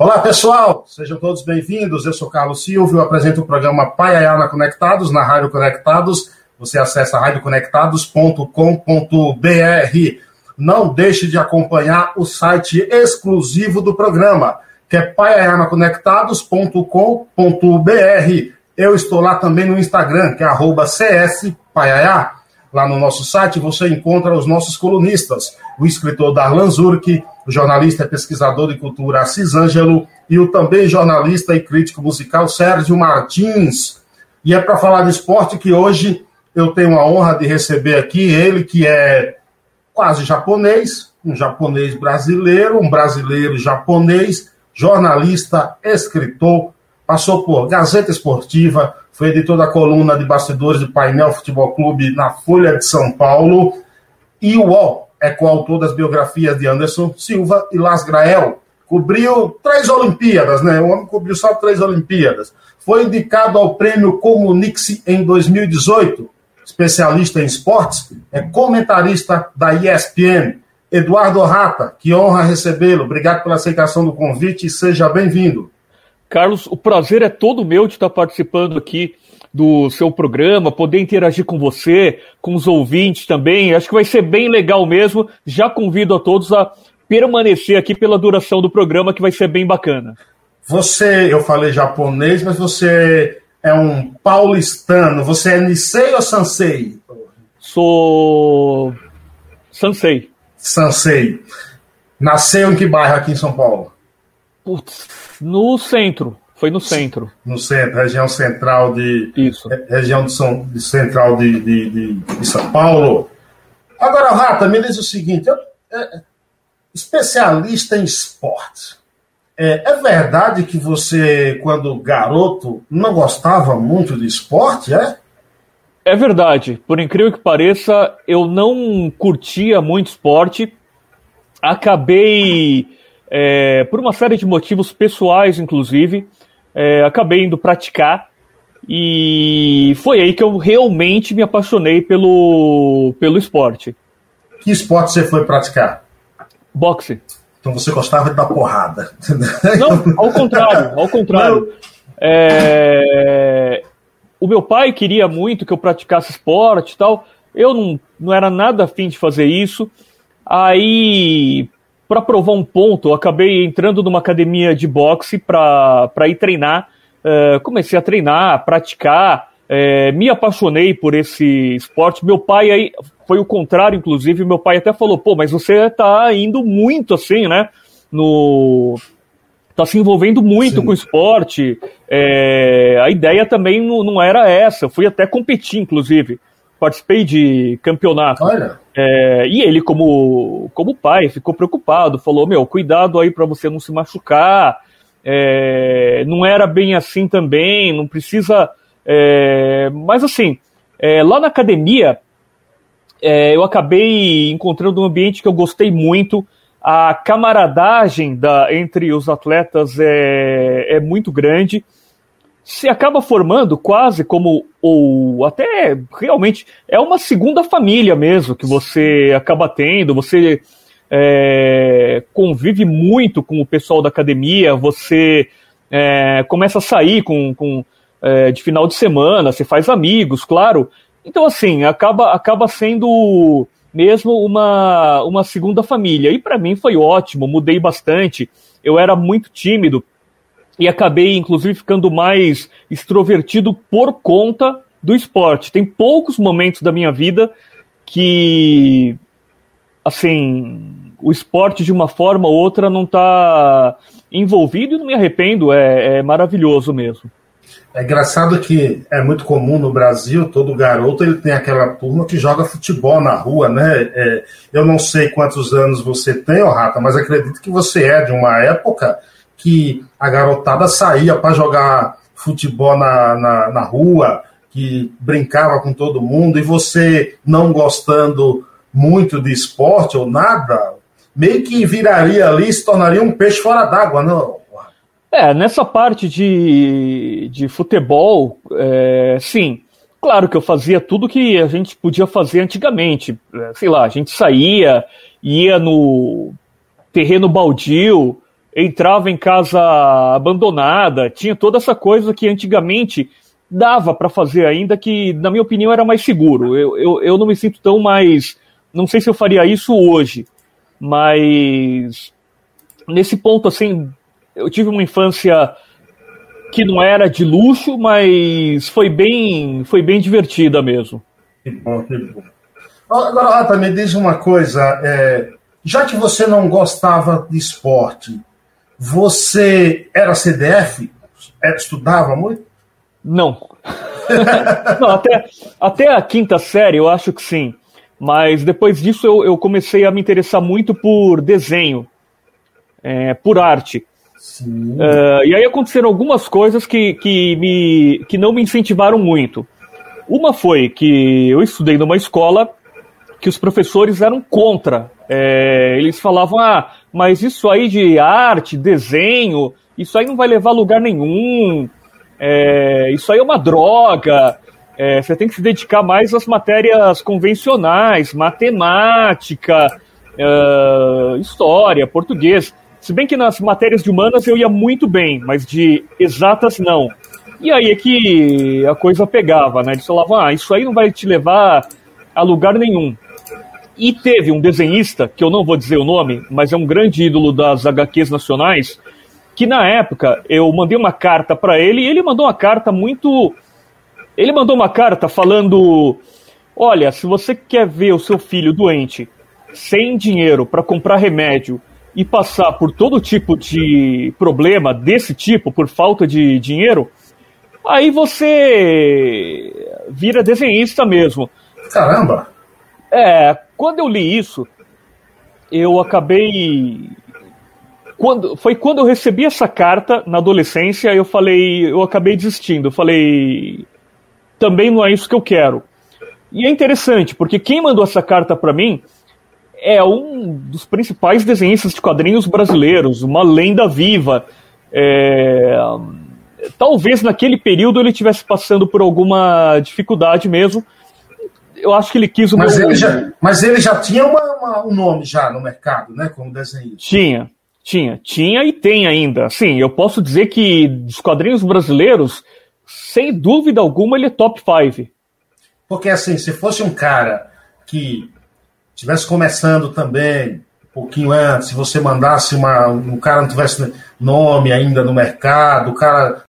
Olá, pessoal! Sejam todos bem-vindos. Eu sou Carlos Silva, eu apresento o programa Paiaiana Conectados na Rádio Conectados. Você acessa radioconectados.com.br. Não deixe de acompanhar o site exclusivo do programa, que é paiaianaconectados.com.br. Eu estou lá também no Instagram, que é arroba. Lá no nosso site você encontra os nossos colunistas, o escritor Darlan Zurk, o jornalista e pesquisador de cultura Assis Ângelo e o também jornalista e crítico musical Sérgio Martins. E é para falar de esporte que hoje eu tenho a honra de receber aqui ele que é quase japonês, um japonês brasileiro, um brasileiro japonês, jornalista, escritor, passou por Gazeta Esportiva, foi editor da coluna de bastidores do Painel Futebol Clube na Folha de São Paulo, e o UOL é coautor das biografias de Anderson Silva e Las Grael. Cobriu três Olimpíadas, né? O homem cobriu só três Olimpíadas. Foi indicado ao prêmio Comunix em 2018. Especialista em esportes, é comentarista da ESPN. Eduardo Rata, que honra recebê-lo. Obrigado pela aceitação do convite e seja bem-vindo. Carlos, o prazer é todo meu de estar participando aqui do seu programa, poder interagir com você, com os ouvintes também. Acho que vai ser bem legal mesmo. Já convido a todos a permanecer aqui pela duração do programa, que vai ser bem bacana. Você, eu falei japonês, mas você é um paulistano. Você é Nisei ou Sansei? Sou. Sansei. Sansei. Nasceu em que bairro aqui em São Paulo? Putz, no centro. Foi no centro. No centro, região central de. Isso. Região de, São, de central de, de, de, São Paulo. Agora, Rata, me diz o seguinte: eu, é, especialista em esporte. É, é, verdade que você, quando garoto, não gostava muito de esporte, é? É verdade. Por incrível que pareça, eu não curtia muito esporte. Acabei, é, por uma série de motivos pessoais, inclusive, é, acabei indo praticar e foi aí que eu realmente me apaixonei pelo, pelo esporte. Que esporte você foi praticar? Boxe. Então você gostava de dar porrada. Não, ao contrário, ao contrário. É... O meu pai queria muito que eu praticasse esporte e tal. Eu não, não era nada afim de fazer isso. Aí, para provar um ponto, eu acabei entrando numa academia de boxe para ir treinar. Uh, comecei a treinar, praticar, uh, me apaixonei por esse esporte. Meu pai aí foi o contrário, inclusive. Meu pai até falou: pô, mas você está indo muito assim, né? No. Tá se envolvendo muito Sim. com o esporte. É, a ideia também não, não era essa. Eu fui até competir, inclusive participei de campeonato. Olha. É, e ele, como, como pai, ficou preocupado, falou: Meu, cuidado aí para você não se machucar. É, não era bem assim também, não precisa. É, mas assim, é, lá na academia, é, eu acabei encontrando um ambiente que eu gostei muito. A camaradagem da, entre os atletas é, é muito grande se acaba formando quase como, ou até realmente, é uma segunda família mesmo que você acaba tendo, você é, convive muito com o pessoal da academia, você é, começa a sair com, com é, de final de semana, você faz amigos, claro. Então, assim, acaba, acaba sendo mesmo uma, uma segunda família. E para mim foi ótimo, mudei bastante. Eu era muito tímido, e acabei, inclusive, ficando mais extrovertido por conta do esporte. Tem poucos momentos da minha vida que, assim, o esporte de uma forma ou outra não está envolvido e não me arrependo, é, é, maravilhoso mesmo. É engraçado que é muito comum no Brasil, todo garoto ele tem aquela turma que joga futebol na rua, né? É, eu não sei quantos anos você tem, oh, Rata, mas acredito que você é de uma época que a garotada saía para jogar futebol na, na, na, rua, que brincava com todo mundo, e você não gostando muito de esporte ou nada, meio que viraria ali, se tornaria um peixe fora d'água, não? É, nessa parte de, de futebol, é, sim. Claro que eu fazia tudo que a gente podia fazer antigamente. É, sei lá, a gente saía, ia no terreno baldio, entrava em casa abandonada, tinha toda essa coisa que antigamente dava para fazer ainda, que na minha opinião era mais seguro. Eu, eu, eu não me sinto tão mais. Não sei se eu faria isso hoje, mas nesse ponto, assim, eu tive uma infância que não era de luxo, mas foi bem, foi bem divertida mesmo. Que bom, que bom. Agora, Rata, me diz uma coisa. É, já que você não gostava de esporte, você era CDF? É, estudava muito? Não. não até, até a quinta série eu acho que sim. Mas depois disso eu, eu comecei a me interessar muito por desenho, é, por arte. Uh, e aí aconteceram algumas coisas que, que, me, que não me incentivaram muito. Uma foi que eu estudei numa escola que os professores eram contra. É, eles falavam, ah, mas isso aí de arte, desenho, isso aí não vai levar a lugar nenhum, é, isso aí é uma droga, é, você tem que se dedicar mais às matérias convencionais, matemática, uh, história, português. Se bem que nas matérias de humanas eu ia muito bem, mas de exatas não. E aí é que a coisa pegava, né? Eles falavam, ah, isso aí não vai te levar a lugar nenhum. E teve um desenhista, que eu não vou dizer o nome, mas é um grande ídolo das HQs nacionais, que na época eu mandei uma carta para ele e ele mandou uma carta muito. Ele mandou uma carta falando: Olha, se você quer ver o seu filho doente, sem dinheiro para comprar remédio e passar por todo tipo de problema desse tipo, por falta de dinheiro, aí você vira desenhista mesmo. Caramba! É, quando eu li isso, eu acabei. Quando, foi quando eu recebi essa carta na adolescência, eu falei, eu acabei desistindo. Eu falei, também não é isso que eu quero. E é interessante, porque quem mandou essa carta para mim é um dos principais desenhistas de quadrinhos brasileiros, uma lenda viva. É... Talvez naquele período ele estivesse passando por alguma dificuldade mesmo. Eu acho que ele quis mas, meu... ele já, mas ele já tinha uma, uma, um nome já no mercado, né? Como desenhista. Tinha, tinha, tinha e tem ainda. Sim, eu posso dizer que dos quadrinhos brasileiros, sem dúvida alguma, ele é top 5. Porque assim, se fosse um cara que estivesse começando também, um pouquinho antes, se você mandasse uma. um cara não tivesse nome ainda no mercado, o cara,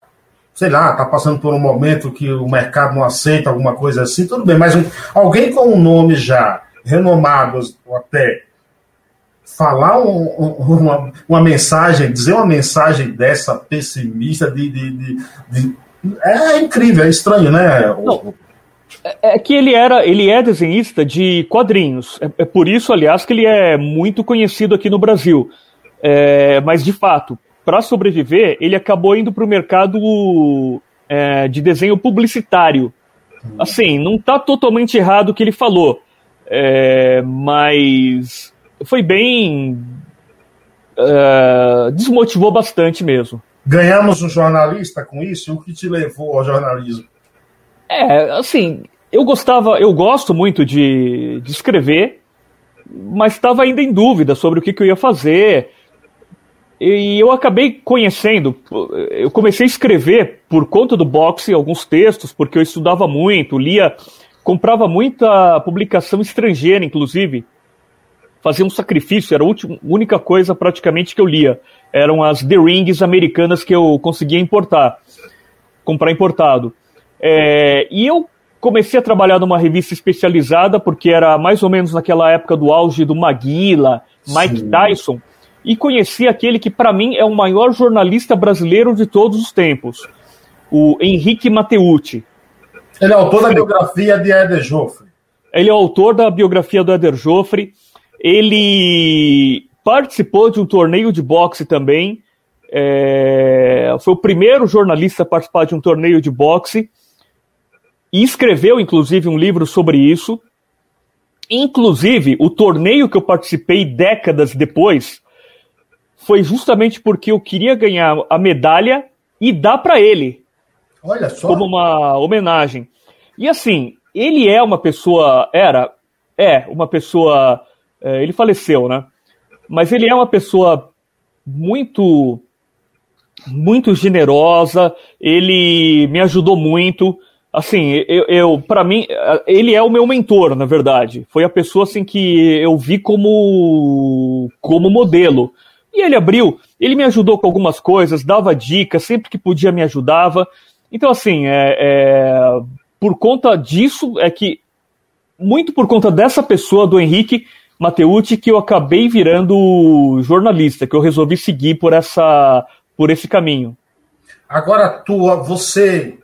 sei lá, tá passando por um momento que o mercado não aceita alguma coisa assim, tudo bem, mas um, alguém com um nome já renomado até falar um, uma, uma mensagem, dizer uma mensagem dessa pessimista de, de, de, de é incrível, é estranho, né? Não. É, é que ele era, ele é desenhista de quadrinhos. É, é, por isso, aliás, que ele é muito conhecido aqui no Brasil. É, mas de fato, para sobreviver, ele acabou indo para o mercado é, de desenho publicitário. Assim, não está totalmente errado o que ele falou, é, mas foi bem desmotivou bastante mesmo. Ganhamos um jornalista com isso? O que te levou ao jornalismo? É, assim, eu gostava, eu gosto muito de, de escrever, mas estava ainda em dúvida sobre o que, que eu ia fazer. E eu acabei conhecendo, eu comecei a escrever por conta do boxe alguns textos, porque eu estudava muito, lia, comprava muita publicação estrangeira, inclusive. Fazia um sacrifício, era a única coisa praticamente que eu lia. Eram as The Rings americanas que eu conseguia importar, comprar importado. É, e eu comecei a trabalhar numa revista especializada, porque era mais ou menos naquela época do auge do Maguila, Mike Sim. Tyson, e conheci aquele que, para mim, é o maior jornalista brasileiro de todos os tempos, o Henrique Mateucci. Ele é autor da biografia de Eder Joffre. Ele é autor da biografia do Eder Joffre. Ele participou de um torneio de boxe também. É... Foi o primeiro jornalista a participar de um torneio de boxe e escreveu, inclusive, um livro sobre isso. Inclusive, o torneio que eu participei décadas depois foi justamente porque eu queria ganhar a medalha e dar para ele. Olha só. Como uma homenagem. E assim, ele é uma pessoa. Era. É, uma pessoa. É, ele faleceu, né? Mas ele é uma pessoa muito muito generosa, ele me ajudou muito. Assim, eu, eu para mim, ele é o meu mentor, na verdade. Foi a pessoa assim que eu vi como como modelo. E ele abriu, ele me ajudou com algumas coisas, dava dicas, sempre que podia me ajudava. Então, assim, é, é, por conta disso, é que, muito por conta dessa pessoa, do Henrique Mateucci, que eu acabei virando jornalista, que eu resolvi seguir por, essa, por esse caminho. Agora, tua, você,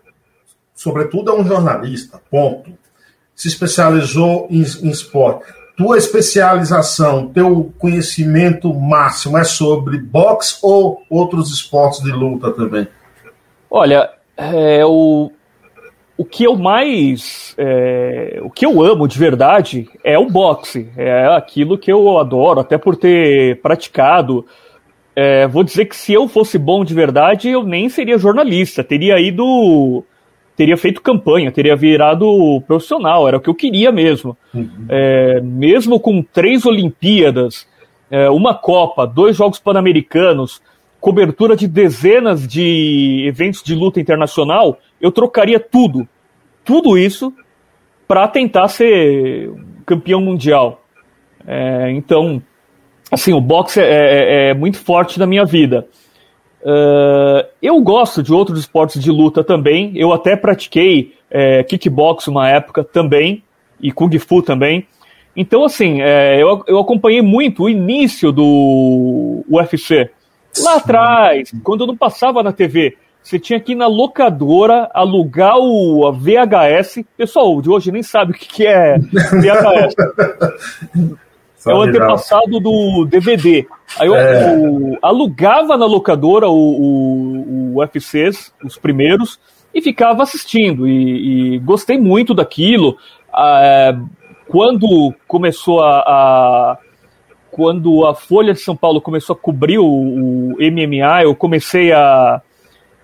sobretudo, é um jornalista, ponto. Se especializou em, em esporte tua especialização, teu conhecimento máximo é sobre boxe ou outros esportes de luta também? Olha, é, o, o que eu mais. É, o que eu amo de verdade é o boxe. É aquilo que eu adoro, até por ter praticado. É, vou dizer que se eu fosse bom de verdade, eu nem seria jornalista. Teria ido teria feito campanha, teria virado profissional, era o que eu queria mesmo. Uhum. É, mesmo com três Olimpíadas, é, uma Copa, dois Jogos Pan-Americanos, cobertura de dezenas de eventos de luta internacional, eu trocaria tudo, tudo isso, para tentar ser campeão mundial. É, então, assim, o boxe é, é, é muito forte na minha vida. Uh, eu gosto de outros esportes de luta também. Eu até pratiquei é, kickbox uma época também, e Kung Fu também. Então, assim, é, eu, eu acompanhei muito o início do UFC. Lá atrás, quando não passava na TV, você tinha que ir na locadora alugar o a VHS. Pessoal de hoje nem sabe o que, que é VHS. é o antepassado do DVD. Aí eu, é. eu alugava na locadora o, o, o, UFCs, os primeiros, e ficava assistindo. E, e gostei muito daquilo. Ah, quando começou a, a, Quando a Folha de São Paulo começou a cobrir o, o MMA, eu comecei a,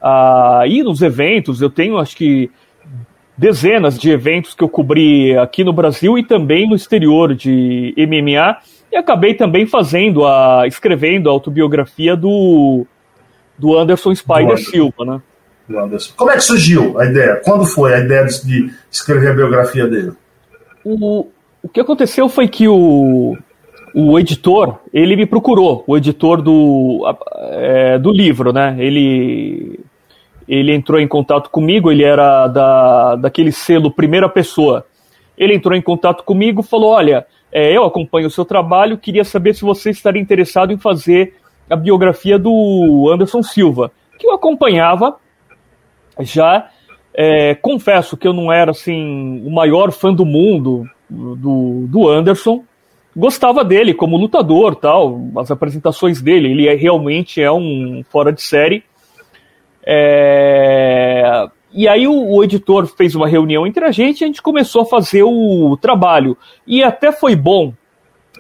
a ir nos eventos. Eu tenho, acho que dezenas de eventos que eu cobri aqui no Brasil e também no exterior de MMA e acabei também fazendo a escrevendo a autobiografia do do Anderson Spider do Silva, né? Como é que surgiu a ideia? Quando foi a ideia de escrever a biografia dele? O, o que aconteceu foi que o, o editor, ele me procurou, o editor do, é, do livro, né? Ele ele entrou em contato comigo, ele era da, daquele selo Primeira Pessoa. Ele entrou em contato comigo falou: Olha, é, eu acompanho o seu trabalho, queria saber se você estaria interessado em fazer a biografia do Anderson Silva, que eu acompanhava já. É, confesso que eu não era assim o maior fã do mundo do, do Anderson, gostava dele como lutador, tal, as apresentações dele, ele é, realmente é um fora de série. É... E aí o, o, editor fez uma reunião entre a gente e a gente começou a fazer o trabalho. E até foi bom.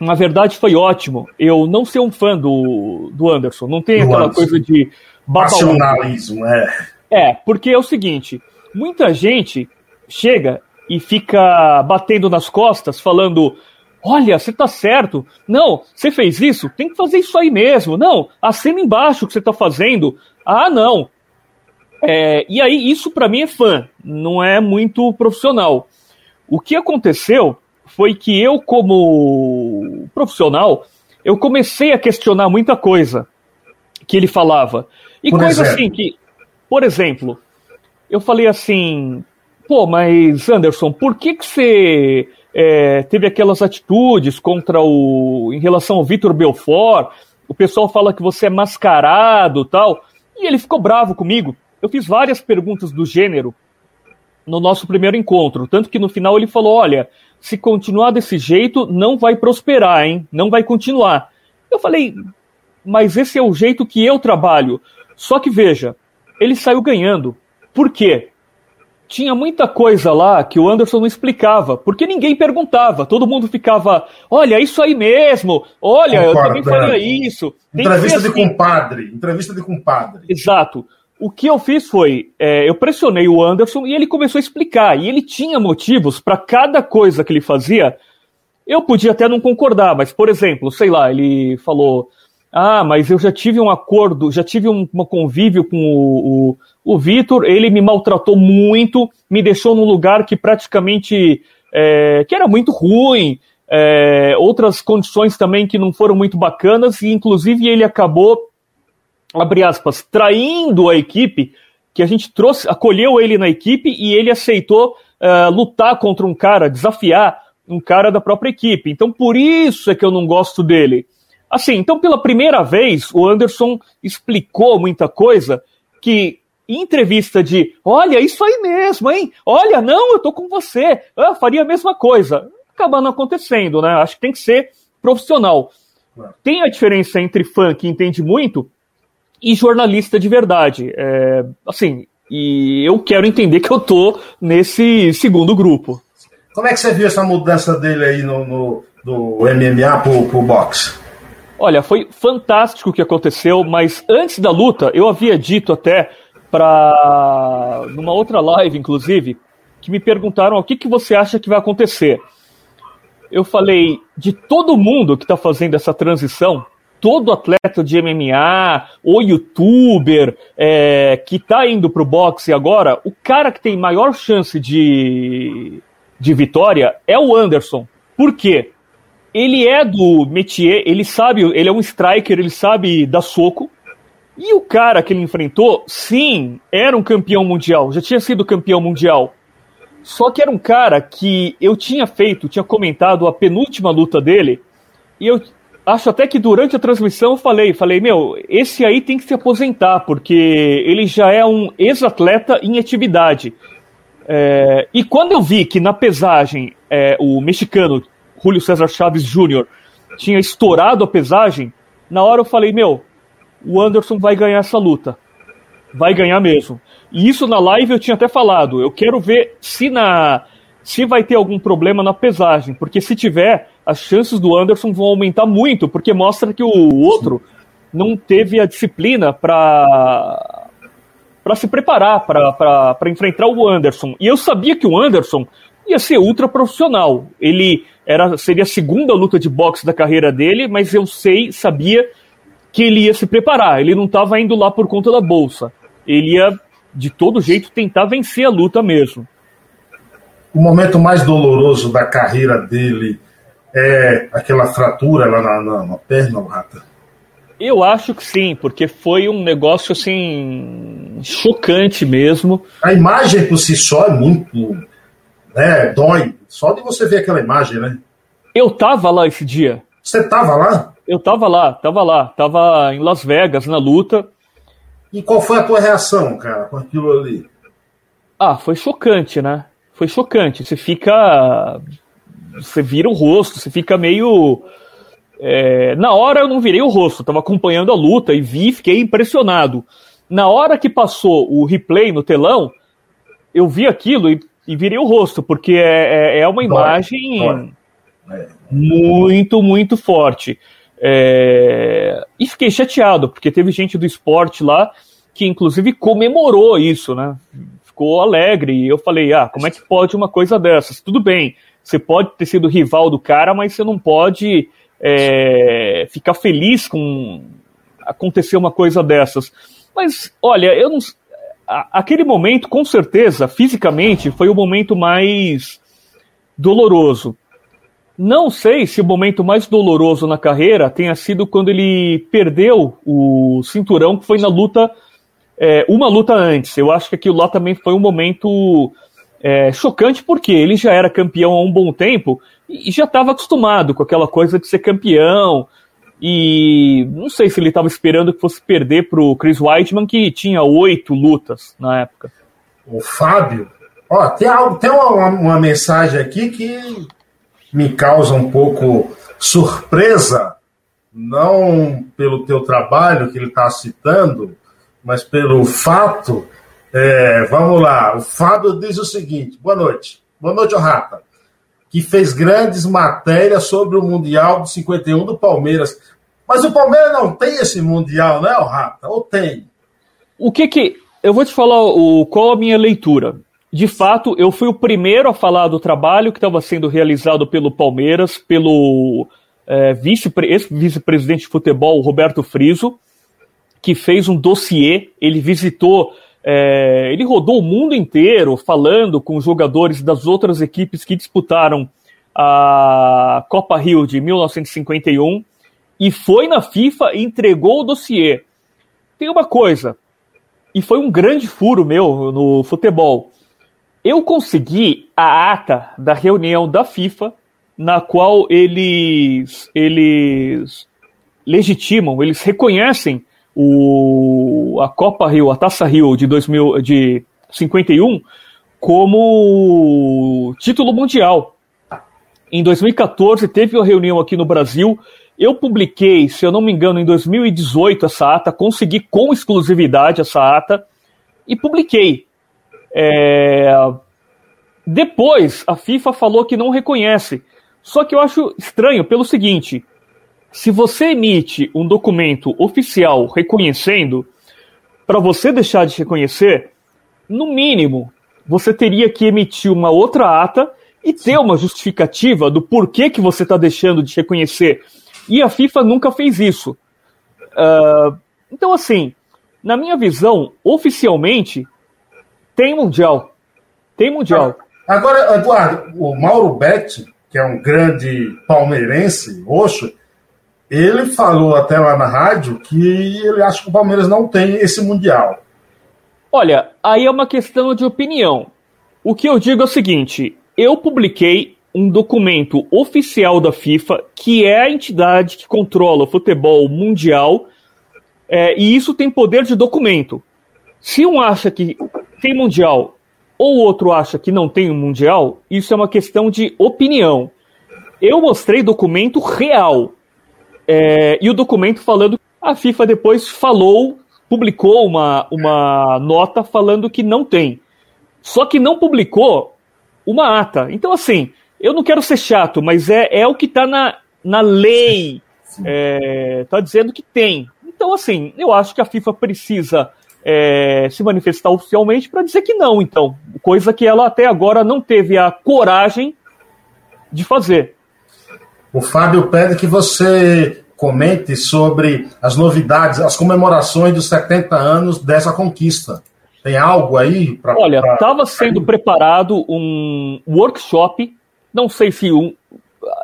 Na verdade, foi ótimo. Eu não ser um fã do, do Anderson. Não tem do aquela Anderson. coisa de nacionalismo, é. É, porque é o seguinte: muita gente chega e fica batendo nas costas, falando: Olha, você tá certo. Não, você fez isso, tem que fazer isso aí mesmo. Não, assina embaixo o que você tá fazendo. Ah, não, é, e aí, isso para mim é fã, não é muito profissional. O que aconteceu foi que eu, como profissional, eu comecei a questionar muita coisa que ele falava. E por coisa exemplo. assim que, por exemplo, eu falei assim, pô, mas Anderson, por que, que você é, teve aquelas atitudes contra o. em relação ao Vitor Belfort? O pessoal fala que você é mascarado tal. E ele ficou bravo comigo. Eu fiz várias perguntas do gênero no nosso primeiro encontro, tanto que no final ele falou: olha, se continuar desse jeito, não vai prosperar, hein? Não vai continuar. Eu falei, mas esse é o jeito que eu trabalho. Só que veja, ele saiu ganhando. Por quê? Tinha muita coisa lá que o Anderson não explicava, porque ninguém perguntava. Todo mundo ficava, olha, isso aí mesmo, olha, eu também faria é. isso. Entrevista de assim. compadre, entrevista de compadre. Exato. O que eu fiz foi, é, eu pressionei o Anderson e ele começou a explicar. E ele tinha motivos para cada coisa que ele fazia. Eu podia até não concordar, mas, por exemplo, sei lá, ele falou: Ah, mas eu já tive um acordo, já tive um, um convívio com o, o, o Vitor, ele me maltratou muito, me deixou num lugar que praticamente é, que era muito ruim, é, outras condições também que não foram muito bacanas, e inclusive ele acabou, abre aspas, traindo a equipe, que a gente trouxe, acolheu ele na equipe e ele aceitou uh, lutar contra um cara, desafiar um cara da própria equipe. Então por isso é que eu não gosto dele. Assim, então pela primeira vez o Anderson explicou muita coisa que em entrevista de, olha, isso aí mesmo, hein? Olha, não, eu tô com você, eu faria a mesma coisa acaba não acontecendo, né? Acho que tem que ser profissional. Tem a diferença entre fã que entende muito e jornalista de verdade. É, assim, e eu quero entender que eu tô nesse segundo grupo. Como é que você viu essa mudança dele aí no, no do MMA pro, pro boxe? Olha, foi fantástico o que aconteceu, mas antes da luta, eu havia dito até para numa outra live, inclusive, que me perguntaram o que, que você acha que vai acontecer eu falei de todo mundo que está fazendo essa transição, todo atleta de MMA ou youtuber é, que está indo para o boxe agora, o cara que tem maior chance de, de vitória é o Anderson. Por quê? Ele é do métier, ele sabe, ele é um striker, ele sabe dar soco. E o cara que ele enfrentou, sim, era um campeão mundial, já tinha sido campeão mundial. Só que era um cara que eu tinha feito, tinha comentado a penúltima luta dele, e eu acho até que durante a transmissão eu falei, falei, meu, esse aí tem que se aposentar, porque ele já é um ex-atleta em atividade. É, e quando eu vi que na pesagem é, o mexicano Julio César Chaves Jr. tinha estourado a pesagem, na hora eu falei, meu, o Anderson vai ganhar essa luta. Vai ganhar mesmo. E isso na live eu tinha até falado. Eu quero ver se na se vai ter algum problema na pesagem, porque se tiver, as chances do Anderson vão aumentar muito, porque mostra que o outro não teve a disciplina para para se preparar para enfrentar o Anderson. E eu sabia que o Anderson ia ser ultra profissional. Ele era seria a segunda luta de boxe da carreira dele, mas eu sei, sabia que ele ia se preparar. Ele não estava indo lá por conta da bolsa. Ele ia de todo jeito tentar vencer a luta mesmo. O momento mais doloroso da carreira dele é aquela fratura lá na, na, na perna, Rata? Eu acho que sim, porque foi um negócio assim chocante mesmo. A imagem por si só é muito, né, dói. Só de você ver aquela imagem, né? Eu tava lá esse dia. Você tava lá? Eu tava lá, tava lá, tava em Las Vegas na luta. E qual foi a tua reação, cara, com aquilo ali? Ah, foi chocante, né? Foi chocante. Você fica. Você vira o rosto, você fica meio. É... Na hora eu não virei o rosto, estava acompanhando a luta e vi, fiquei impressionado. Na hora que passou o replay no telão, eu vi aquilo e, e virei o rosto, porque é, é, é uma imagem Dói. Dói. muito, muito forte. É... E fiquei chateado, porque teve gente do esporte lá que inclusive comemorou isso, né? Ficou alegre. E eu falei, ah, como é que pode uma coisa dessas? Tudo bem, você pode ter sido rival do cara, mas você não pode é... ficar feliz com acontecer uma coisa dessas. Mas, olha, eu não. Aquele momento, com certeza, fisicamente, foi o momento mais doloroso. Não sei se o momento mais doloroso na carreira tenha sido quando ele perdeu o cinturão, que foi na luta, é, uma luta antes. Eu acho que aquilo lá também foi um momento é, chocante, porque ele já era campeão há um bom tempo e já estava acostumado com aquela coisa de ser campeão. E não sei se ele estava esperando que fosse perder para o Chris Weidman, que tinha oito lutas na época. O Fábio, ó, tem, tem uma, uma mensagem aqui que me causa um pouco surpresa, não pelo teu trabalho que ele está citando, mas pelo fato. É, vamos lá, o Fábio diz o seguinte: boa noite, boa noite, Rata, que fez grandes matérias sobre o Mundial de 51 do Palmeiras. Mas o Palmeiras não tem esse Mundial, né, Rata? Ou tem? O que que. Eu vou te falar o, qual a minha leitura de fato, eu fui o primeiro a falar do trabalho que estava sendo realizado pelo Palmeiras, pelo é, vice, ex-vice-presidente de futebol, Roberto Friso, que fez um dossiê, ele visitou, é, ele rodou o mundo inteiro falando com jogadores das outras equipes que disputaram a Copa Rio de 1951 e foi na FIFA e entregou o dossiê. Tem uma coisa, e foi um grande furo meu no futebol. Eu consegui a ata da reunião da FIFA, na qual eles, eles legitimam, eles reconhecem o, a Copa Rio, a Taça Rio de, 2000, de 51 como título mundial. Em 2014 teve uma reunião aqui no Brasil. Eu publiquei, se eu não me engano, em 2018 essa ata, consegui com exclusividade essa ata e publiquei. É... Depois a FIFA falou que não reconhece. Só que eu acho estranho pelo seguinte: se você emite um documento oficial reconhecendo, para você deixar de reconhecer, no mínimo, você teria que emitir uma outra ata e ter uma justificativa do porquê que você está deixando de reconhecer. E a FIFA nunca fez isso. Uh, então, assim, na minha visão, oficialmente, tem Mundial. Tem Mundial. Agora, Eduardo, o Mauro Betti, que é um grande palmeirense, roxo, ele falou até lá na rádio que ele acha que o Palmeiras não tem esse Mundial. Olha, aí é uma questão de opinião. O que eu digo é o seguinte: eu publiquei um documento oficial da FIFA, que é a entidade que controla o futebol mundial, é, e isso tem poder de documento. Se um acha que tem mundial ou outro acha que não tem um mundial, isso é uma questão de opinião. Eu mostrei documento real. É, e o documento falando. A FIFA depois falou, publicou uma, uma nota falando que não tem. Só que não publicou uma ata. Então, assim, eu não quero ser chato, mas é, é o que está na, na lei. Está é, tá dizendo que tem. Então, assim, eu acho que a FIFA precisa é, se manifestar oficialmente para dizer que não, então. Coisa que ela até agora não teve a coragem de fazer. O Fábio pede que você comente sobre as novidades, as comemorações dos 70 anos dessa conquista. Tem algo aí para. Olha, estava sendo preparado um workshop, não sei se um.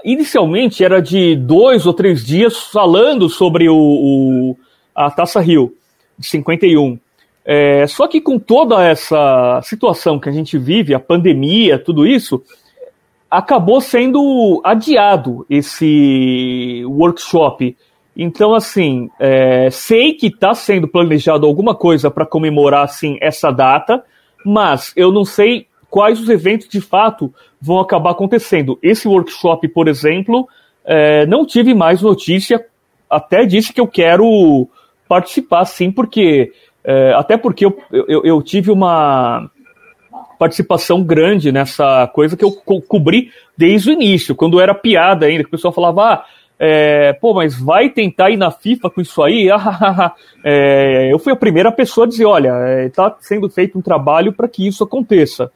Inicialmente era de dois ou três dias falando sobre o, o a Taça Rio, de 51. É, só que com toda essa situação que a gente vive, a pandemia, tudo isso, acabou sendo adiado esse workshop. Então, assim, é, sei que está sendo planejado alguma coisa para comemorar assim, essa data, mas eu não sei quais os eventos de fato vão acabar acontecendo. Esse workshop, por exemplo, é, não tive mais notícia, até disse que eu quero participar sim, porque é, até porque eu, eu, eu, tive uma participação grande nessa coisa que eu co cobri desde o início, quando era piada ainda, que o pessoal falava, ah, é, pô, mas vai tentar ir na FIFA com isso aí? é, eu fui a primeira pessoa a dizer, olha, está é, sendo feito um trabalho para que isso aconteça.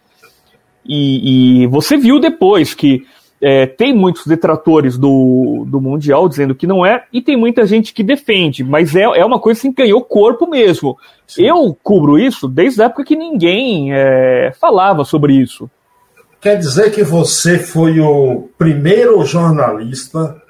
E, e, você viu depois que é, tem muitos detratores do, do Mundial dizendo que não é, e tem muita gente que defende, mas é, é uma coisa que ganhou corpo mesmo. Sim. Eu cubro isso desde a época que ninguém é, falava sobre isso. Quer dizer que você foi o primeiro jornalista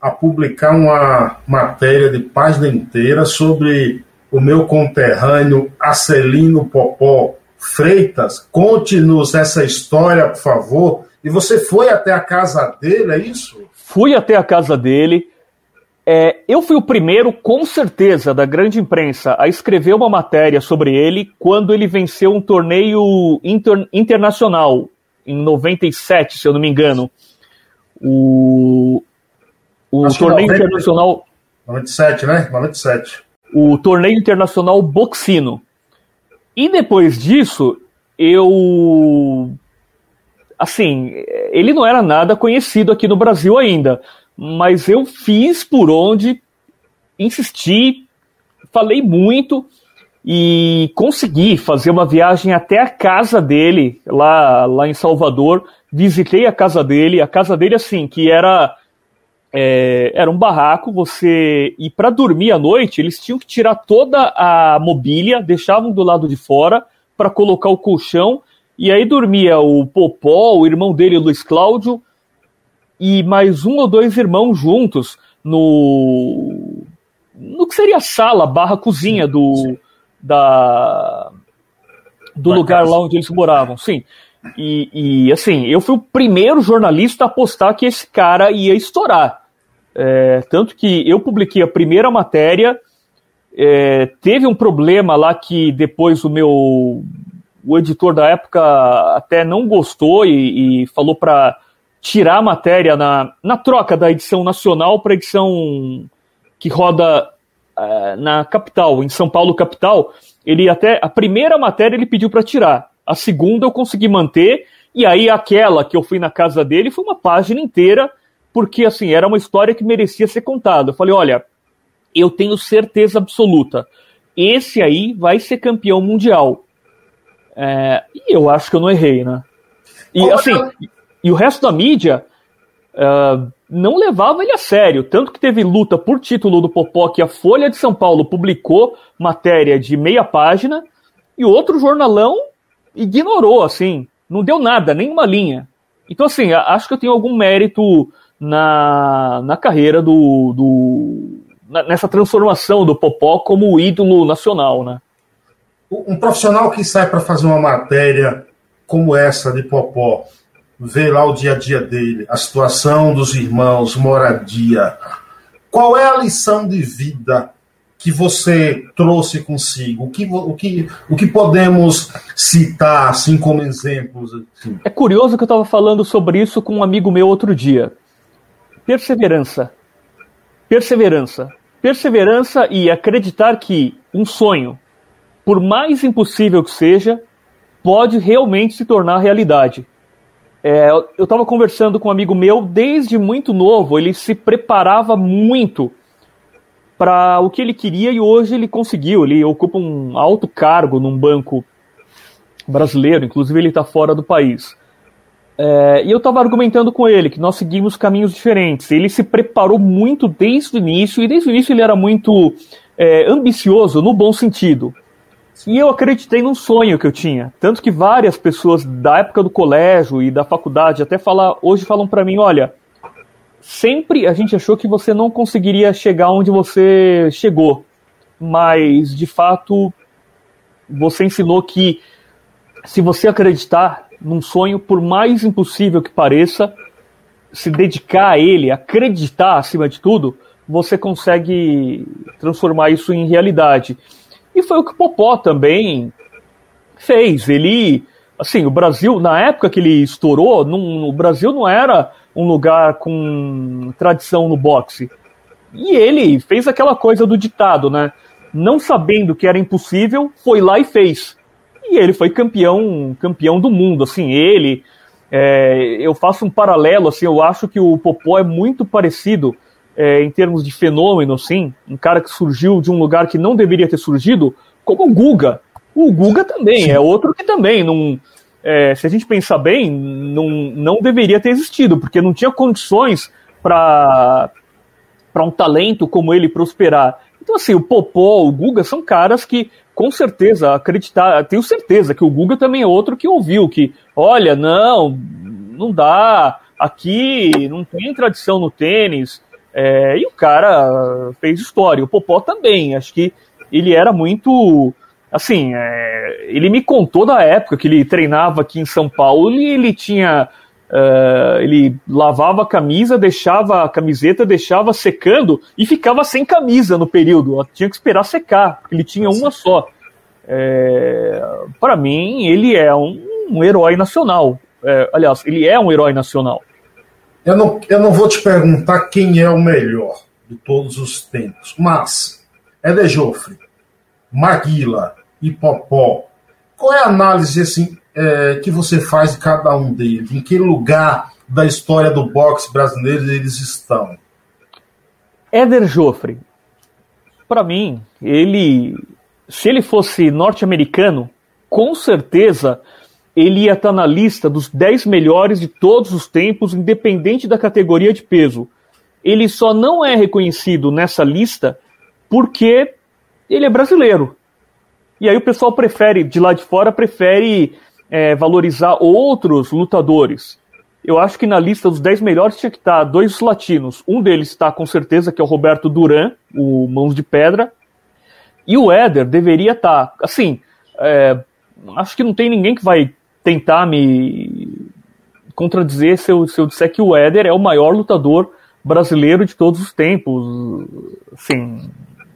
a publicar uma matéria de página inteira sobre o meu conterrâneo Acelino Popó Freitas. Conte-nos essa história, por favor. E você foi até a casa dele, é isso? Fui até a casa dele. É, eu fui o primeiro, com certeza, da grande imprensa a escrever uma matéria sobre ele quando ele venceu um torneio inter, internacional, em 97, se eu não me engano. O, o Acho torneio 90, internacional. 97, né? 97. O torneio internacional Boxino. E depois disso, eu. Assim, ele não era nada conhecido aqui no Brasil ainda, mas eu fiz por onde, insisti, falei muito e consegui fazer uma viagem até a casa dele, lá, lá em Salvador. Visitei a casa dele, a casa dele, assim, que era é, era um barraco, você. E para dormir à noite, eles tinham que tirar toda a mobília, deixavam do lado de fora para colocar o colchão. E aí dormia o Popó, o irmão dele, o Luiz Cláudio, e mais um ou dois irmãos juntos no. no que seria a sala barra cozinha do. da. do lugar lá onde eles moravam. Sim. E, e, assim, eu fui o primeiro jornalista a apostar que esse cara ia estourar. É, tanto que eu publiquei a primeira matéria, é, teve um problema lá que depois o meu o editor da época até não gostou e, e falou para tirar a matéria na, na troca da edição nacional para edição que roda é, na capital, em São Paulo capital. Ele até a primeira matéria ele pediu para tirar, a segunda eu consegui manter e aí aquela que eu fui na casa dele foi uma página inteira porque assim, era uma história que merecia ser contada. Eu falei, olha, eu tenho certeza absoluta, esse aí vai ser campeão mundial. É, e eu acho que eu não errei, né? E assim, e o resto da mídia uh, não levava ele a sério. Tanto que teve luta por título do Popó, que a Folha de São Paulo publicou matéria de meia página, e outro jornalão ignorou, assim, não deu nada, nem uma linha. Então, assim, acho que eu tenho algum mérito na, na carreira do, do nessa transformação do Popó como ídolo nacional, né? Um profissional que sai para fazer uma matéria como essa de Popó, vê lá o dia a dia dele, a situação dos irmãos, moradia. Qual é a lição de vida que você trouxe consigo? O que, o que, o que podemos citar assim como exemplos? Assim? É curioso que eu estava falando sobre isso com um amigo meu outro dia. Perseverança. Perseverança. Perseverança e acreditar que um sonho, por mais impossível que seja, pode realmente se tornar realidade. É, eu estava conversando com um amigo meu desde muito novo, ele se preparava muito para o que ele queria e hoje ele conseguiu. Ele ocupa um alto cargo num banco brasileiro, inclusive ele está fora do país. É, e eu estava argumentando com ele que nós seguimos caminhos diferentes. Ele se preparou muito desde o início, e desde o início ele era muito é, ambicioso, no bom sentido. E eu acreditei num sonho que eu tinha. Tanto que várias pessoas da época do colégio e da faculdade até fala, hoje falam para mim: olha, sempre a gente achou que você não conseguiria chegar onde você chegou. Mas, de fato, você ensinou que se você acreditar, num sonho, por mais impossível que pareça, se dedicar a ele, acreditar acima de tudo, você consegue transformar isso em realidade. E foi o que o Popó também fez. Ele, assim, o Brasil, na época que ele estourou, não, o Brasil não era um lugar com tradição no boxe. E ele fez aquela coisa do ditado, né? Não sabendo que era impossível, foi lá e fez e ele foi campeão, campeão do mundo, assim, ele, é, eu faço um paralelo, assim, eu acho que o Popó é muito parecido é, em termos de fenômeno, assim, um cara que surgiu de um lugar que não deveria ter surgido, como o Guga. O Guga também, Sim. é outro que também não, é, se a gente pensar bem, não, não deveria ter existido, porque não tinha condições para um talento como ele prosperar. Então, assim, o Popó, o Guga são caras que com certeza, acreditar, tenho certeza que o Guga também é outro que ouviu que, olha, não, não dá, aqui não tem tradição no tênis, é, e o cara fez história. O Popó também, acho que ele era muito, assim, é, ele me contou da época que ele treinava aqui em São Paulo e ele tinha Uh, ele lavava a camisa, deixava a camiseta, deixava secando e ficava sem camisa no período. Tinha que esperar secar, ele tinha uma só. É, Para mim, ele é um, um herói nacional. É, aliás, ele é um herói nacional. Eu não, eu não vou te perguntar quem é o melhor de todos os tempos, mas Eder Joffre, Maguila e Popó, qual é a análise assim, é, que você faz de cada um deles? Em que lugar da história do boxe brasileiro eles estão? Éder Joffre, para mim, ele, se ele fosse norte-americano, com certeza ele ia estar na lista dos 10 melhores de todos os tempos, independente da categoria de peso. ele só não é reconhecido nessa lista porque ele é brasileiro. E aí o pessoal prefere, de lá de fora, prefere é, valorizar outros lutadores. Eu acho que na lista dos 10 melhores tinha que estar dois latinos. Um deles está com certeza, que é o Roberto Duran, o Mãos de Pedra. E o Éder deveria estar. Assim, é, acho que não tem ninguém que vai tentar me contradizer se eu, se eu disser que o Éder é o maior lutador brasileiro de todos os tempos. Assim,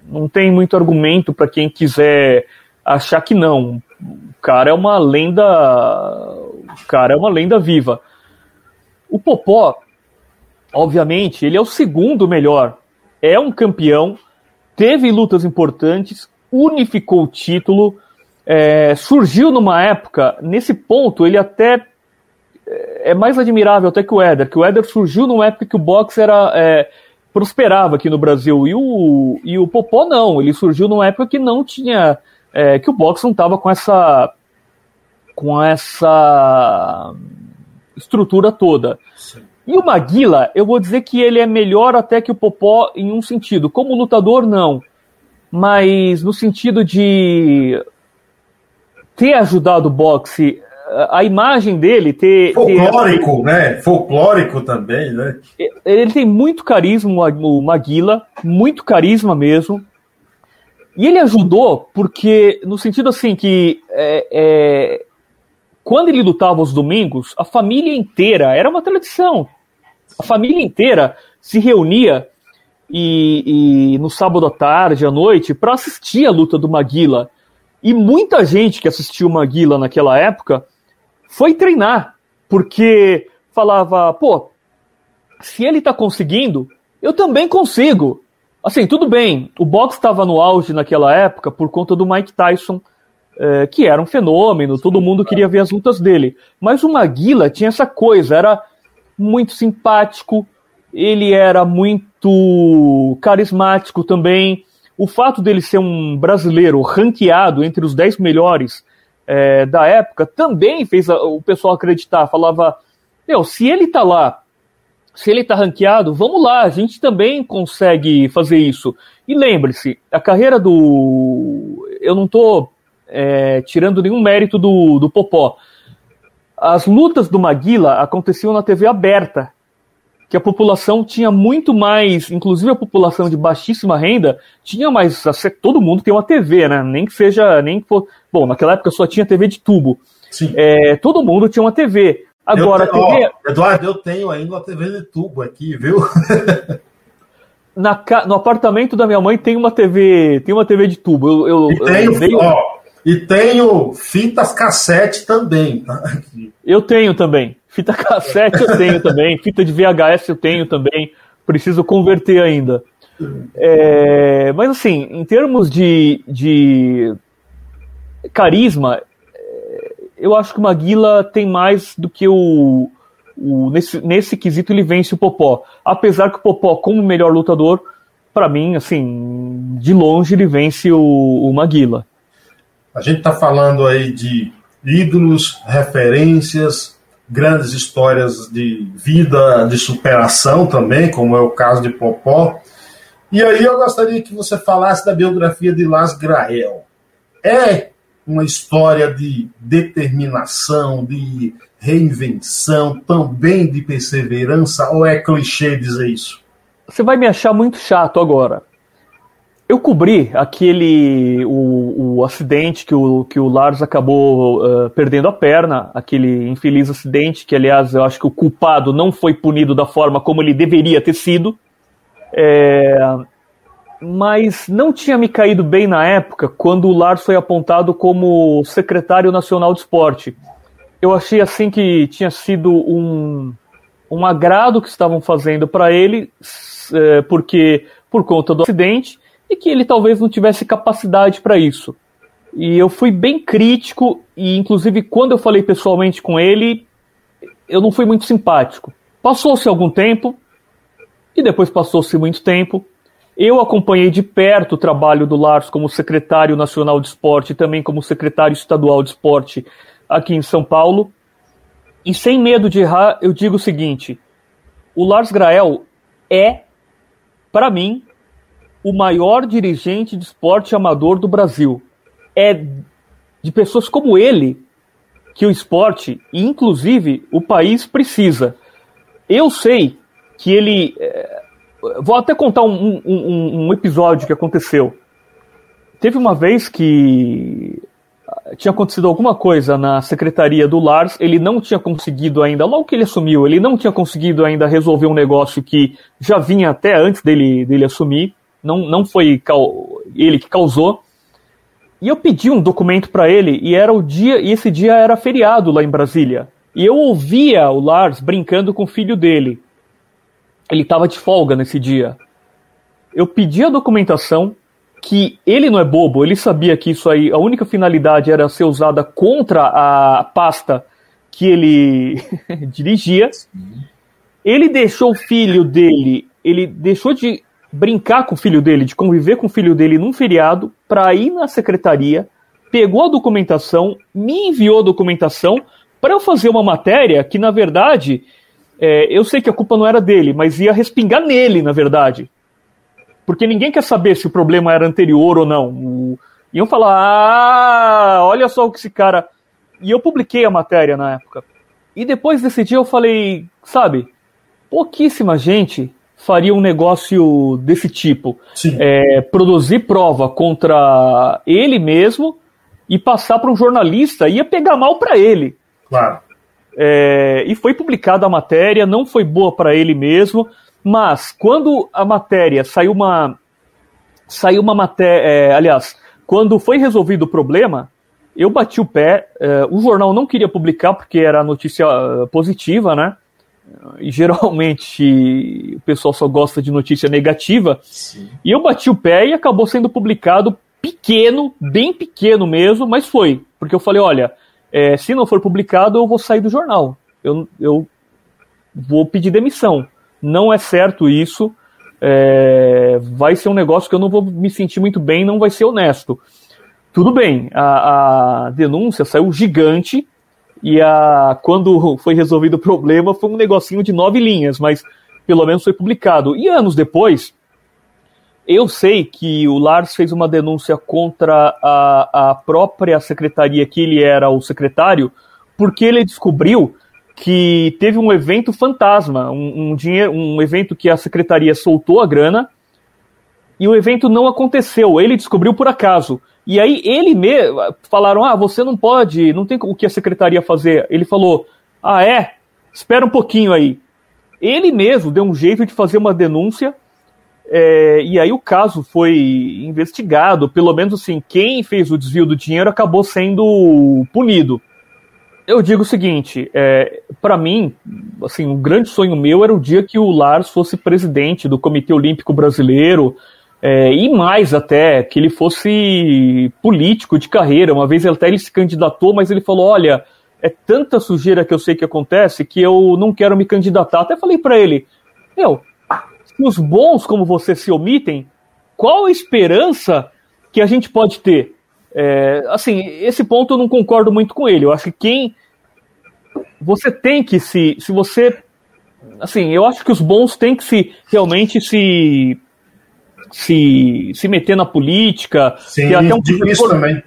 não tem muito argumento para quem quiser achar que não. O cara é uma lenda. O cara é uma lenda viva. O Popó, obviamente, ele é o segundo melhor. É um campeão, teve lutas importantes, unificou o título, é, surgiu numa época, nesse ponto, ele até é mais admirável até que o Éder, que o Éder surgiu numa época que o boxe era. É, prosperava aqui no Brasil. E o, e o Popó não, ele surgiu numa época que não tinha. É, que o boxe não estava com essa. com essa estrutura toda. Sim. E o Maguila, eu vou dizer que ele é melhor até que o Popó em um sentido. Como lutador, não. Mas no sentido de ter ajudado o boxe a imagem dele ter. Folclórico, ter... né? Folclórico também, né? Ele tem muito carisma, o Maguila, muito carisma mesmo. E ele ajudou porque, no sentido assim, que é, é, quando ele lutava aos domingos, a família inteira, era uma tradição. A família inteira se reunia e, e no sábado à tarde, à noite, para assistir a luta do Maguila. E muita gente que assistiu o Maguila naquela época foi treinar, porque falava, pô, se ele tá conseguindo, eu também consigo. Assim, tudo bem, o boxe estava no auge naquela época por conta do Mike Tyson, é, que era um fenômeno, todo mundo queria ver as lutas dele. Mas o Maguila tinha essa coisa, era muito simpático, ele era muito carismático também. O fato dele ser um brasileiro ranqueado entre os 10 melhores é, da época também fez a, o pessoal acreditar. Falava, meu, se ele tá lá, se ele tá ranqueado, vamos lá, a gente também consegue fazer isso. E lembre-se, a carreira do. Eu não tô é, tirando nenhum mérito do, do Popó. As lutas do Maguila aconteciam na TV aberta que a população tinha muito mais, inclusive a população de baixíssima renda, tinha mais, todo mundo tem uma TV, né? Nem que seja, nem que for, bom, naquela época só tinha TV de tubo. Sim. É, todo mundo tinha uma TV. Agora, tenho, TV... Ó, Eduardo, eu tenho ainda uma TV de tubo aqui, viu? Na, no apartamento da minha mãe tem uma TV, tem uma TV de tubo. Eu, eu, e tenho, eu ó, e tenho fitas cassete também. Tá? Eu tenho também. Fita cassete eu tenho também, fita de VHS eu tenho também, preciso converter ainda. É, mas assim, em termos de, de carisma, é, eu acho que o Maguila tem mais do que o, o, nesse, nesse quesito ele vence o Popó. Apesar que o Popó, como melhor lutador, para mim, assim, de longe ele vence o, o Maguila. A gente está falando aí de ídolos, referências, grandes histórias de vida, de superação também, como é o caso de Popó. E aí eu gostaria que você falasse da biografia de Las Grael. É uma história de determinação, de reinvenção, também de perseverança, ou é clichê dizer isso? Você vai me achar muito chato agora. Eu cobri aquele o, o acidente que o, que o Lars acabou uh, perdendo a perna, aquele infeliz acidente que, aliás, eu acho que o culpado não foi punido da forma como ele deveria ter sido. É, mas não tinha me caído bem na época quando o Lars foi apontado como secretário nacional de esporte. Eu achei assim que tinha sido um, um agrado que estavam fazendo para ele, é, porque por conta do acidente e que ele talvez não tivesse capacidade para isso. E eu fui bem crítico, e inclusive quando eu falei pessoalmente com ele, eu não fui muito simpático. Passou-se algum tempo, e depois passou-se muito tempo. Eu acompanhei de perto o trabalho do Lars como secretário nacional de esporte e também como secretário estadual de esporte aqui em São Paulo. E sem medo de errar, eu digo o seguinte: o Lars Grael é para mim, o maior dirigente de esporte amador do Brasil. É de pessoas como ele que o esporte, inclusive o país, precisa. Eu sei que ele. É, vou até contar um, um, um episódio que aconteceu. Teve uma vez que tinha acontecido alguma coisa na secretaria do Lars, ele não tinha conseguido ainda, logo que ele assumiu, ele não tinha conseguido ainda resolver um negócio que já vinha até antes dele, dele assumir, não, não foi ele que causou. E eu pedi um documento para ele e era o dia, e esse dia era feriado lá em Brasília. E eu ouvia o Lars brincando com o filho dele. Ele estava de folga nesse dia. Eu pedi a documentação, que ele não é bobo, ele sabia que isso aí, a única finalidade era ser usada contra a pasta que ele dirigia. Ele deixou o filho dele, ele deixou de brincar com o filho dele, de conviver com o filho dele num feriado, para ir na secretaria, pegou a documentação, me enviou a documentação para eu fazer uma matéria que, na verdade, é, eu sei que a culpa não era dele, mas ia respingar nele, na verdade. Porque ninguém quer saber se o problema era anterior ou não. O... Iam falar, ah, olha só o que esse cara. E eu publiquei a matéria na época. E depois desse dia eu falei, sabe, pouquíssima gente faria um negócio desse tipo. É, produzir prova contra ele mesmo e passar para um jornalista ia pegar mal para ele. Claro. É, e foi publicada a matéria, não foi boa para ele mesmo. Mas quando a matéria saiu uma saiu uma matéria, é, aliás, quando foi resolvido o problema, eu bati o pé. É, o jornal não queria publicar porque era notícia uh, positiva, né? E geralmente o pessoal só gosta de notícia negativa. Sim. E eu bati o pé e acabou sendo publicado pequeno, bem pequeno mesmo, mas foi. Porque eu falei: olha, é, se não for publicado, eu vou sair do jornal. Eu, eu vou pedir demissão não é certo isso. É, vai ser um negócio que eu não vou me sentir muito bem, não vai ser honesto. Tudo bem, a, a denúncia saiu gigante e a, quando foi resolvido o problema foi um negocinho de nove linhas, mas pelo menos foi publicado. E anos depois, eu sei que o Lars fez uma denúncia contra a, a própria secretaria que ele era o secretário, porque ele descobriu que teve um evento fantasma, um, um, dinheiro, um evento que a secretaria soltou a grana e o evento não aconteceu. Ele descobriu por acaso. E aí ele mesmo falaram: ah, você não pode, não tem o que a secretaria fazer. Ele falou: ah, é? Espera um pouquinho aí. Ele mesmo deu um jeito de fazer uma denúncia. É, e aí o caso foi investigado, pelo menos assim, quem fez o desvio do dinheiro acabou sendo punido eu digo o seguinte, é, para mim, assim, um grande sonho meu era o dia que o Lars fosse presidente do Comitê Olímpico Brasileiro, é, e mais até, que ele fosse político de carreira. Uma vez até ele se candidatou, mas ele falou: olha, é tanta sujeira que eu sei que acontece que eu não quero me candidatar. Até falei para ele: meu, se os bons como você se omitem, qual a esperança que a gente pode ter? É, assim, esse ponto eu não concordo muito com ele. Eu acho que quem. Você tem que se. Se você. Assim, eu acho que os bons têm que se realmente se. Se, se meter na política. Sim, até um professor, também.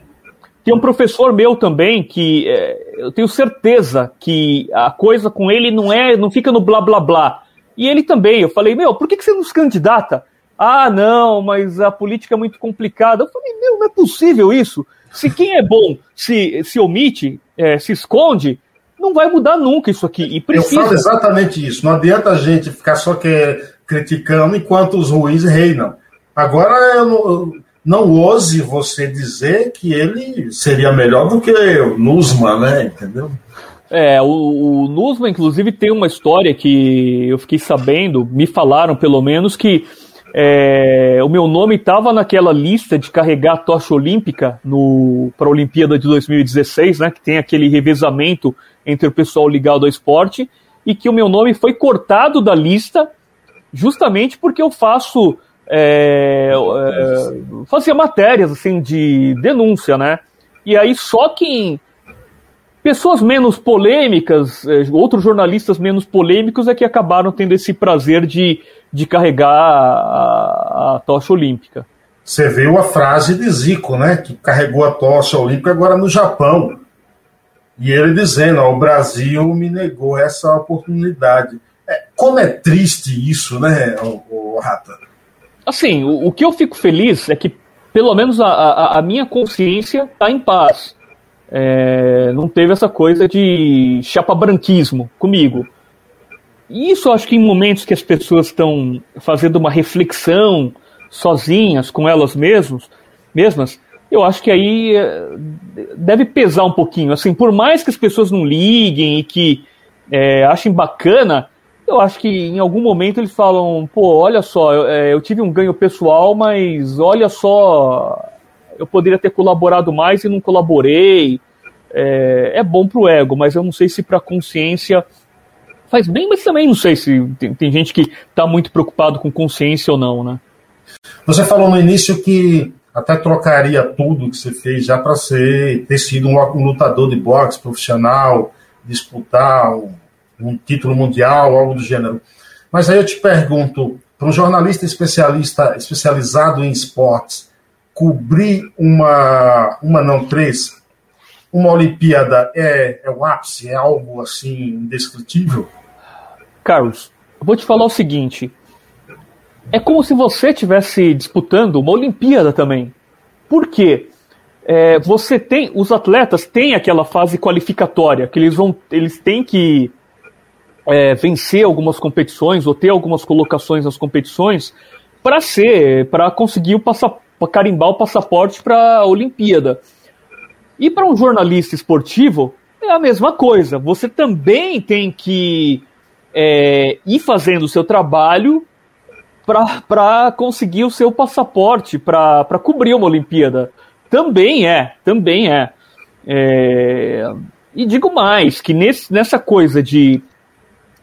Tem um professor meu também que é, eu tenho certeza que a coisa com ele não é, não fica no blá blá blá. E ele também, eu falei, meu, por que, que você não se candidata? Ah, não, mas a política é muito complicada. Eu falei, meu, não é possível isso. Se quem é bom se, se omite, é, se esconde, não vai mudar nunca isso aqui. E precisa... Eu falo exatamente isso. Não adianta a gente ficar só que, criticando enquanto os ruins reinam. Agora, eu não, não ouse você dizer que ele seria melhor do que o Nusman, né? Entendeu? É, o, o Nusman, inclusive, tem uma história que eu fiquei sabendo, me falaram pelo menos, que é, o meu nome estava naquela lista de carregar a tocha olímpica para a Olimpíada de 2016, né, que tem aquele revezamento entre o pessoal ligado ao esporte, e que o meu nome foi cortado da lista justamente porque eu faço é, é, fazia matérias assim de denúncia, né? E aí só quem pessoas menos polêmicas, é, outros jornalistas menos polêmicos é que acabaram tendo esse prazer de de carregar a, a tocha olímpica. Você viu a frase de Zico, né? Que carregou a tocha olímpica agora no Japão. E ele dizendo: ó, o Brasil me negou essa oportunidade. É, como é triste isso, né, o, o Rata? Assim, o, o, que eu fico feliz é que, pelo menos, a, a, a minha consciência está em paz. É, não teve essa coisa de chapa-branquismo comigo. E isso acho que em momentos que as pessoas estão fazendo uma reflexão sozinhas com elas mesmas, mesmas, eu acho que aí é, deve pesar um pouquinho. Assim, por mais que as pessoas não liguem e que é, achem bacana, eu acho que em algum momento eles falam, pô, olha só, eu, é, eu tive um ganho pessoal, mas olha só, eu poderia ter colaborado mais e não colaborei. É, é bom pro ego, mas eu não sei se pra consciência faz bem, mas também não sei se tem, tem gente que está muito preocupado com consciência ou não, né? Você falou no início que até trocaria tudo que você fez já para ser ter sido um, lutador de boxe profissional, disputar um, um título mundial, algo do gênero. Mas aí eu te pergunto, para um jornalista especialista especializado em esportes, cobrir uma, uma não três, uma Olimpíada é, é o ápice, é algo assim indescritível? Carlos, eu vou te falar o seguinte: é como se você estivesse disputando uma Olimpíada também. Por quê? É, você tem, os atletas têm aquela fase qualificatória que eles vão, eles têm que é, vencer algumas competições ou ter algumas colocações nas competições para ser, para conseguir o carimbar o passaporte para a Olimpíada. E para um jornalista esportivo é a mesma coisa. Você também tem que é, ir fazendo o seu trabalho para conseguir o seu passaporte para cobrir uma Olimpíada. Também é, também é. é. E digo mais, que nesse, nessa coisa de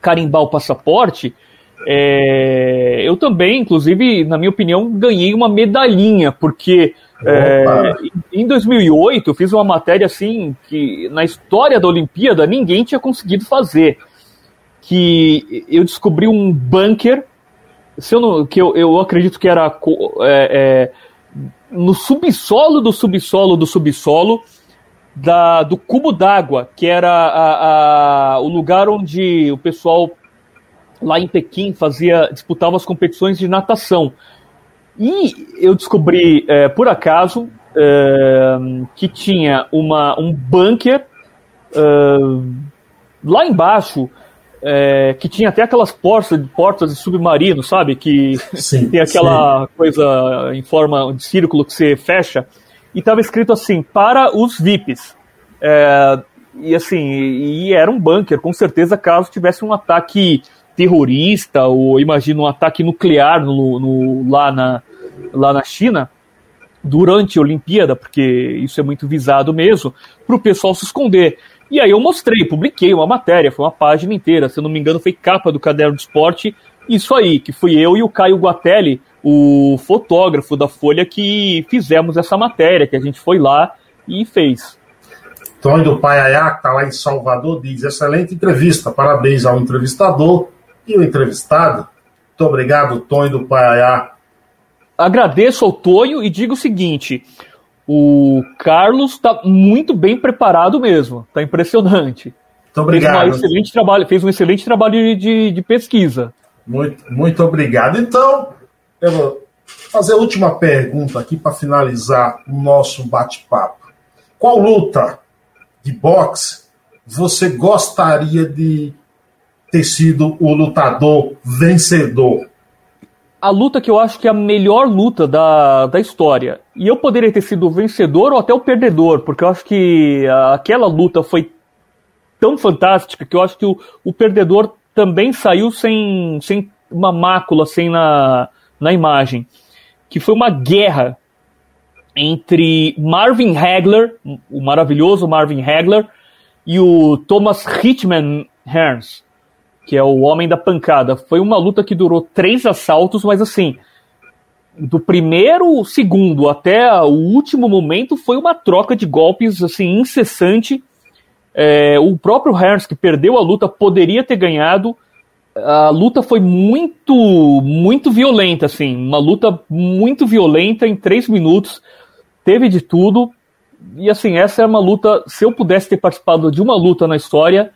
carimbar o passaporte, é, eu também, inclusive, na minha opinião, ganhei uma medalhinha, porque é, em 2008 eu fiz uma matéria assim que na história da Olimpíada ninguém tinha conseguido fazer, que eu descobri um bunker se eu não, que eu, eu acredito que era é, é, no subsolo do subsolo do subsolo da, do cubo d'água, que era a, a, o lugar onde o pessoal lá em Pequim fazia disputava as competições de natação. E eu descobri, é, por acaso, é, que tinha uma, um bunker é, lá embaixo é, que tinha até aquelas portas, portas de submarino, sabe? Que sim, tem aquela sim. coisa em forma de círculo que você fecha. E estava escrito assim, para os VIPs. É, e assim, e era um bunker, com certeza, caso tivesse um ataque terrorista, ou imagina um ataque nuclear no, no, lá, na, lá na China, durante a Olimpíada, porque isso é muito visado mesmo, para o pessoal se esconder. E aí eu mostrei, publiquei uma matéria, foi uma página inteira, se eu não me engano foi capa do Caderno de Esporte, isso aí, que fui eu e o Caio Guatelli, o fotógrafo da Folha, que fizemos essa matéria, que a gente foi lá e fez. Tony do Paiaiá, que está lá em Salvador, diz: excelente entrevista, parabéns ao entrevistador e o entrevistado. Muito obrigado, Tony do Paiaiá. Agradeço ao Tonho e digo o seguinte: o Carlos está muito bem preparado mesmo. Está impressionante. Muito obrigado. Fez, um excelente trabalho, fez um excelente trabalho de, de pesquisa. Muito, muito obrigado. Então, vou fazer a última pergunta aqui para finalizar o nosso bate-papo. Qual luta de boxe você gostaria de ter sido o lutador vencedor? a luta que eu acho que é a melhor luta da, da história. E eu poderia ter sido o vencedor ou até o perdedor, porque eu acho que aquela luta foi tão fantástica que eu acho que o, o perdedor também saiu sem, sem uma mácula, sem na, na imagem. Que foi uma guerra entre Marvin Hagler, o maravilhoso Marvin Hagler, e o Thomas Hitman Hearns que é o Homem da Pancada. Foi uma luta que durou três assaltos, mas assim, do primeiro segundo até o último momento foi uma troca de golpes assim incessante. É, o próprio Hearns, que perdeu a luta, poderia ter ganhado. A luta foi muito, muito violenta, assim, uma luta muito violenta em três minutos, teve de tudo, e assim, essa é uma luta, se eu pudesse ter participado de uma luta na história,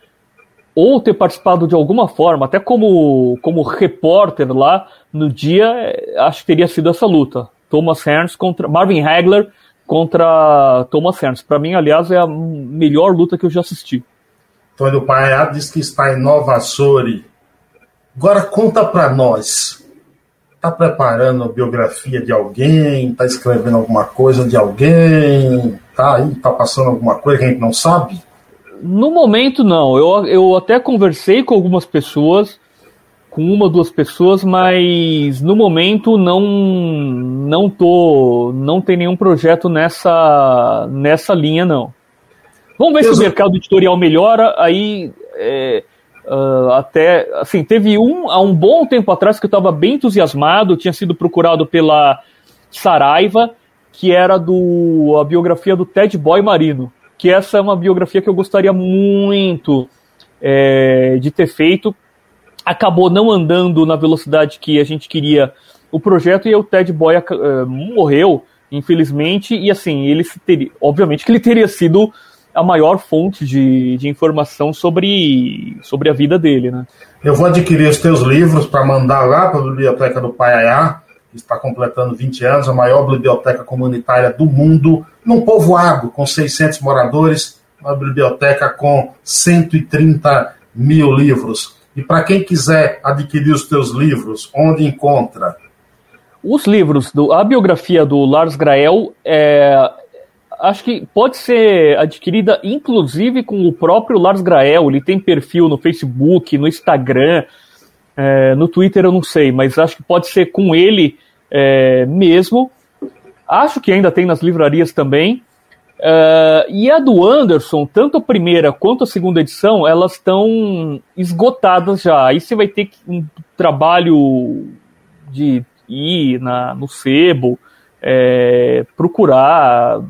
ou ter participado de alguma forma, até como, como repórter lá no dia, é, acho que teria sido essa luta. Thomas Hearns contra Marvin Hagler contra Thomas Hearns. Para mim, aliás, é a melhor luta que eu já assisti. Antônio Paia diz que está em Nova Açores. Agora conta para nós. Está preparando biografia de alguém? Está escrevendo alguma coisa de alguém? Tá aí, tá passando alguma coisa que a gente não sabe? No momento, não. Eu, eu até conversei com algumas pessoas, com uma ou duas pessoas, mas no momento não não tô não tem nenhum projeto nessa nessa linha não. Vamos ver se o mercado editorial melhora. Aí é, uh, até assim teve um há um bom tempo atrás que eu estava bem entusiasmado, tinha sido procurado pela Saraiva, que era do a biografia do Ted Boy Marino que essa é uma biografia que eu gostaria muito é, de ter feito. Acabou não andando na velocidade que a gente queria o projeto e o Ted Boy uh, morreu, infelizmente, e assim, ele teria, obviamente que ele teria sido a maior fonte de, de informação sobre, sobre a vida dele, né? Eu vou adquirir os teus livros para mandar lá para a biblioteca do Paiaiá, que está completando 20 anos, a maior biblioteca comunitária do mundo, num povoado com 600 moradores, uma biblioteca com 130 mil livros. E para quem quiser adquirir os teus livros, onde encontra? Os livros, do, a biografia do Lars Grael, é, acho que pode ser adquirida inclusive com o próprio Lars Grael. Ele tem perfil no Facebook, no Instagram, é, no Twitter eu não sei, mas acho que pode ser com ele é, mesmo. Acho que ainda tem nas livrarias também. Uh, e a do Anderson, tanto a primeira quanto a segunda edição, elas estão esgotadas já. Aí você vai ter um trabalho de ir na, no sebo, é, procurar.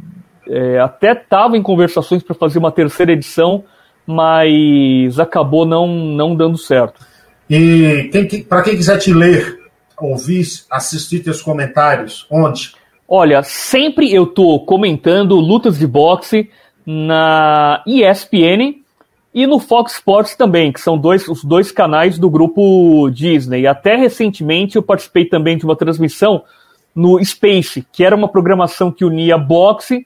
É, até estava em conversações para fazer uma terceira edição, mas acabou não, não dando certo. E para quem quiser te ler, ouvir, assistir teus comentários, onde? Olha, sempre eu tô comentando lutas de boxe na ESPN e no Fox Sports também, que são dois, os dois canais do grupo Disney. Até recentemente eu participei também de uma transmissão no Space, que era uma programação que unia boxe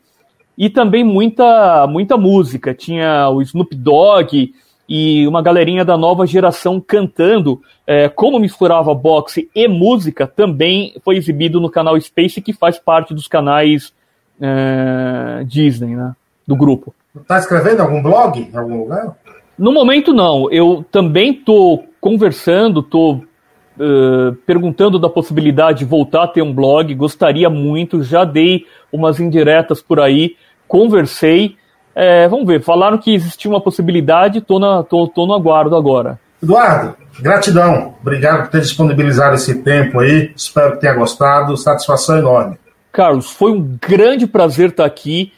e também muita, muita música. Tinha o Snoop Dogg, e uma galerinha da nova geração cantando é, como misturava boxe e música também foi exibido no canal Space, que faz parte dos canais é, Disney, né? Do grupo. Tá escrevendo algum blog em algum lugar? No momento não. Eu também tô conversando, tô uh, perguntando da possibilidade de voltar a ter um blog. Gostaria muito, já dei umas indiretas por aí, conversei. É, vamos ver, falaram que existia uma possibilidade, tô, na, tô, tô no aguardo agora. Eduardo, gratidão. Obrigado por ter disponibilizado esse tempo aí. Espero que tenha gostado. Satisfação enorme. Carlos, foi um grande prazer estar aqui.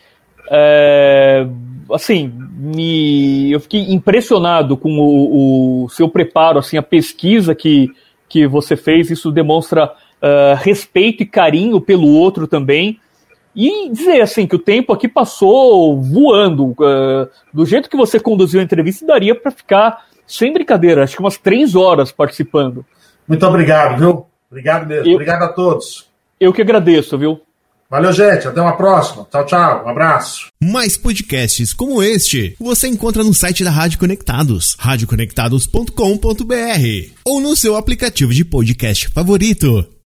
É, assim, me, eu fiquei impressionado com o, o, seu preparo, assim, a pesquisa que, que você fez. Isso demonstra uh, respeito e carinho pelo outro também. E dizer assim que o tempo aqui passou voando. Uh, do jeito que você conduziu a entrevista, daria para ficar, sem brincadeira, acho que umas três horas participando. Muito obrigado, viu? Obrigado mesmo. Eu, obrigado a todos. Eu que agradeço, viu? Valeu, gente. Até uma próxima. Tchau, tchau. Um abraço. Mais podcasts como este você encontra no site da Rádio Conectados, radioconectados.com.br ou no seu aplicativo de podcast favorito.